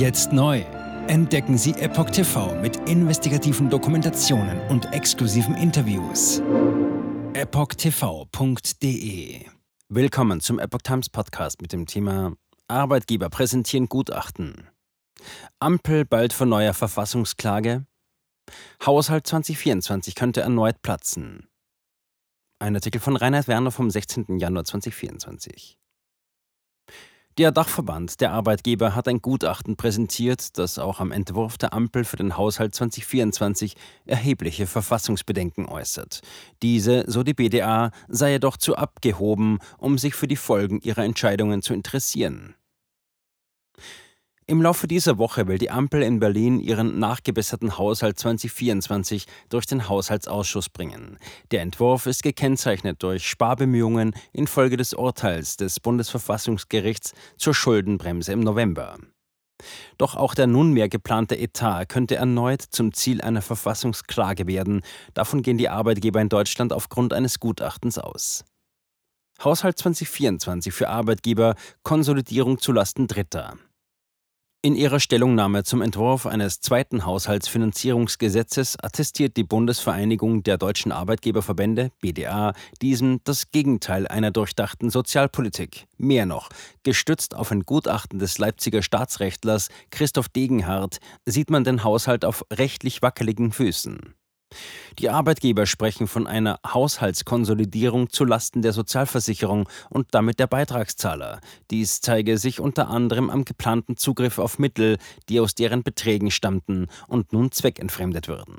Jetzt neu. Entdecken Sie Epoch TV mit investigativen Dokumentationen und exklusiven Interviews. EpochTV.de Willkommen zum Epoch Times Podcast mit dem Thema Arbeitgeber präsentieren Gutachten. Ampel bald vor neuer Verfassungsklage. Haushalt 2024 könnte erneut platzen. Ein Artikel von Reinhard Werner vom 16. Januar 2024. Der Dachverband der Arbeitgeber hat ein Gutachten präsentiert, das auch am Entwurf der Ampel für den Haushalt 2024 erhebliche Verfassungsbedenken äußert. Diese, so die BDA, sei jedoch zu abgehoben, um sich für die Folgen ihrer Entscheidungen zu interessieren. Im Laufe dieser Woche will die Ampel in Berlin ihren nachgebesserten Haushalt 2024 durch den Haushaltsausschuss bringen. Der Entwurf ist gekennzeichnet durch Sparbemühungen infolge des Urteils des Bundesverfassungsgerichts zur Schuldenbremse im November. Doch auch der nunmehr geplante Etat könnte erneut zum Ziel einer Verfassungsklage werden. Davon gehen die Arbeitgeber in Deutschland aufgrund eines Gutachtens aus. Haushalt 2024 für Arbeitgeber Konsolidierung zulasten Dritter. In ihrer Stellungnahme zum Entwurf eines zweiten Haushaltsfinanzierungsgesetzes attestiert die Bundesvereinigung der deutschen Arbeitgeberverbände BDA diesem das Gegenteil einer durchdachten Sozialpolitik. Mehr noch, gestützt auf ein Gutachten des Leipziger Staatsrechtlers Christoph Degenhardt sieht man den Haushalt auf rechtlich wackeligen Füßen. Die Arbeitgeber sprechen von einer Haushaltskonsolidierung zulasten der Sozialversicherung und damit der Beitragszahler. Dies zeige sich unter anderem am geplanten Zugriff auf Mittel, die aus deren Beträgen stammten und nun zweckentfremdet würden.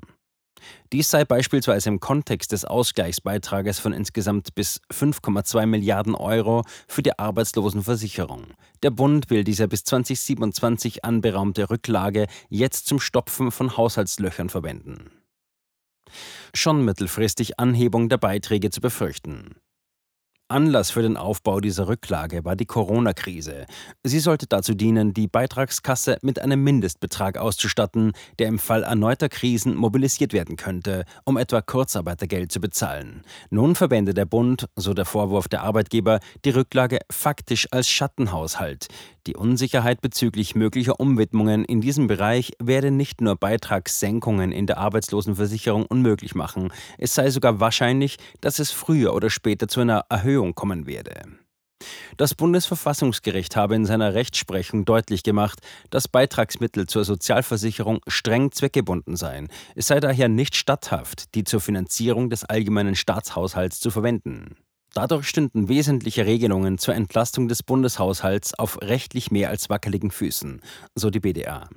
Dies sei beispielsweise im Kontext des Ausgleichsbeitrages von insgesamt bis 5,2 Milliarden Euro für die Arbeitslosenversicherung. Der Bund will diese bis 2027 anberaumte Rücklage jetzt zum Stopfen von Haushaltslöchern verwenden schon mittelfristig Anhebung der Beiträge zu befürchten. Anlass für den Aufbau dieser Rücklage war die Corona-Krise. Sie sollte dazu dienen, die Beitragskasse mit einem Mindestbetrag auszustatten, der im Fall erneuter Krisen mobilisiert werden könnte, um etwa Kurzarbeitergeld zu bezahlen. Nun verwendet der Bund, so der Vorwurf der Arbeitgeber, die Rücklage faktisch als Schattenhaushalt. Die Unsicherheit bezüglich möglicher Umwidmungen in diesem Bereich werde nicht nur Beitragssenkungen in der Arbeitslosenversicherung unmöglich machen, es sei sogar wahrscheinlich, dass es früher oder später zu einer Erhöhung kommen werde. Das Bundesverfassungsgericht habe in seiner Rechtsprechung deutlich gemacht, dass Beitragsmittel zur Sozialversicherung streng zweckgebunden seien. Es sei daher nicht statthaft, die zur Finanzierung des allgemeinen Staatshaushalts zu verwenden. Dadurch stünden wesentliche Regelungen zur Entlastung des Bundeshaushalts auf rechtlich mehr als wackeligen Füßen, so die BDA.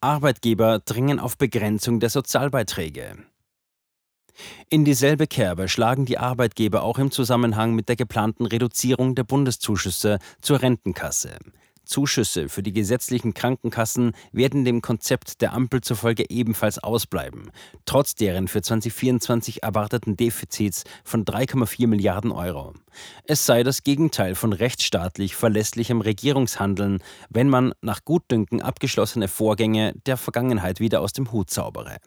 Arbeitgeber dringen auf Begrenzung der Sozialbeiträge. In dieselbe Kerbe schlagen die Arbeitgeber auch im Zusammenhang mit der geplanten Reduzierung der Bundeszuschüsse zur Rentenkasse. Zuschüsse für die gesetzlichen Krankenkassen werden dem Konzept der Ampel zufolge ebenfalls ausbleiben, trotz deren für 2024 erwarteten Defizits von 3,4 Milliarden Euro. Es sei das Gegenteil von rechtsstaatlich verlässlichem Regierungshandeln, wenn man nach Gutdünken abgeschlossene Vorgänge der Vergangenheit wieder aus dem Hut zaubere.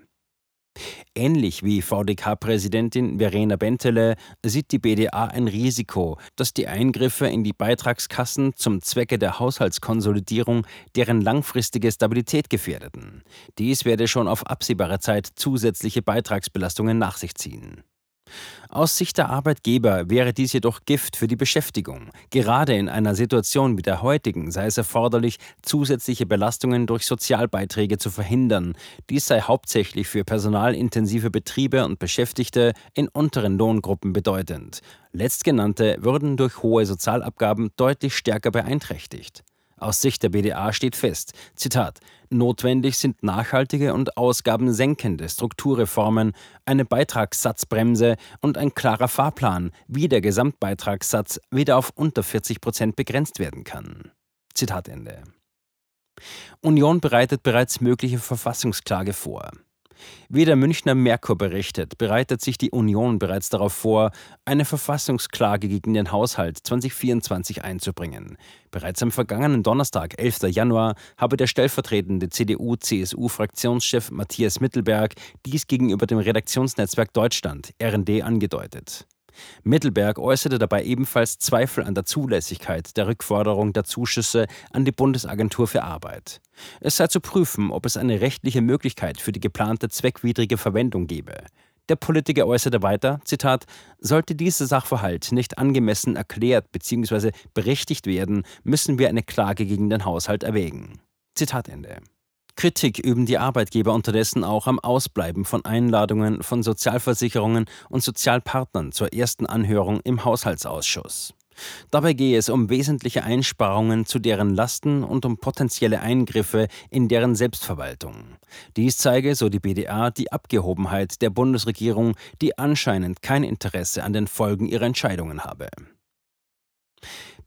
Ähnlich wie VDK-Präsidentin Verena Bentele sieht die BDA ein Risiko, dass die Eingriffe in die Beitragskassen zum Zwecke der Haushaltskonsolidierung deren langfristige Stabilität gefährdeten. Dies werde schon auf absehbare Zeit zusätzliche Beitragsbelastungen nach sich ziehen. Aus Sicht der Arbeitgeber wäre dies jedoch Gift für die Beschäftigung. Gerade in einer Situation wie der heutigen sei es erforderlich, zusätzliche Belastungen durch Sozialbeiträge zu verhindern. Dies sei hauptsächlich für personalintensive Betriebe und Beschäftigte in unteren Lohngruppen bedeutend. Letztgenannte würden durch hohe Sozialabgaben deutlich stärker beeinträchtigt. Aus Sicht der BDA steht fest, Zitat, notwendig sind nachhaltige und ausgabensenkende Strukturreformen, eine Beitragssatzbremse und ein klarer Fahrplan, wie der Gesamtbeitragssatz wieder auf unter 40 Prozent begrenzt werden kann. Zitat Ende. Union bereitet bereits mögliche Verfassungsklage vor. Wie der Münchner Merkur berichtet, bereitet sich die Union bereits darauf vor, eine Verfassungsklage gegen den Haushalt 2024 einzubringen. Bereits am vergangenen Donnerstag, 11. Januar, habe der stellvertretende CDU-CSU-Fraktionschef Matthias Mittelberg dies gegenüber dem Redaktionsnetzwerk Deutschland, RD, angedeutet. Mittelberg äußerte dabei ebenfalls Zweifel an der Zulässigkeit der Rückforderung der Zuschüsse an die Bundesagentur für Arbeit. Es sei zu prüfen, ob es eine rechtliche Möglichkeit für die geplante zweckwidrige Verwendung gebe. Der Politiker äußerte weiter, Zitat, sollte dieser Sachverhalt nicht angemessen erklärt bzw. berichtigt werden, müssen wir eine Klage gegen den Haushalt erwägen. Zitat Ende. Kritik üben die Arbeitgeber unterdessen auch am Ausbleiben von Einladungen von Sozialversicherungen und Sozialpartnern zur ersten Anhörung im Haushaltsausschuss. Dabei gehe es um wesentliche Einsparungen zu deren Lasten und um potenzielle Eingriffe in deren Selbstverwaltung. Dies zeige, so die BDA, die Abgehobenheit der Bundesregierung, die anscheinend kein Interesse an den Folgen ihrer Entscheidungen habe.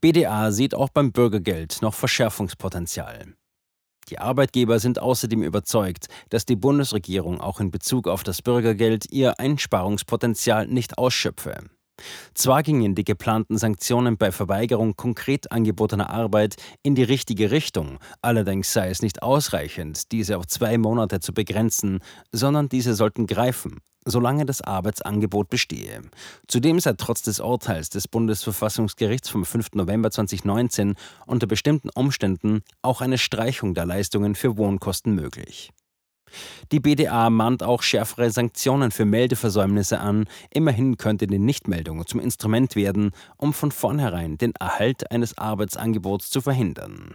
BDA sieht auch beim Bürgergeld noch Verschärfungspotenzial. Die Arbeitgeber sind außerdem überzeugt, dass die Bundesregierung auch in Bezug auf das Bürgergeld ihr Einsparungspotenzial nicht ausschöpfe. Zwar gingen die geplanten Sanktionen bei Verweigerung konkret angebotener Arbeit in die richtige Richtung, allerdings sei es nicht ausreichend, diese auf zwei Monate zu begrenzen, sondern diese sollten greifen, solange das Arbeitsangebot bestehe. Zudem sei trotz des Urteils des Bundesverfassungsgerichts vom 5. November 2019 unter bestimmten Umständen auch eine Streichung der Leistungen für Wohnkosten möglich. Die BDA mahnt auch schärfere Sanktionen für Meldeversäumnisse an. Immerhin könnte die Nichtmeldung zum Instrument werden, um von vornherein den Erhalt eines Arbeitsangebots zu verhindern.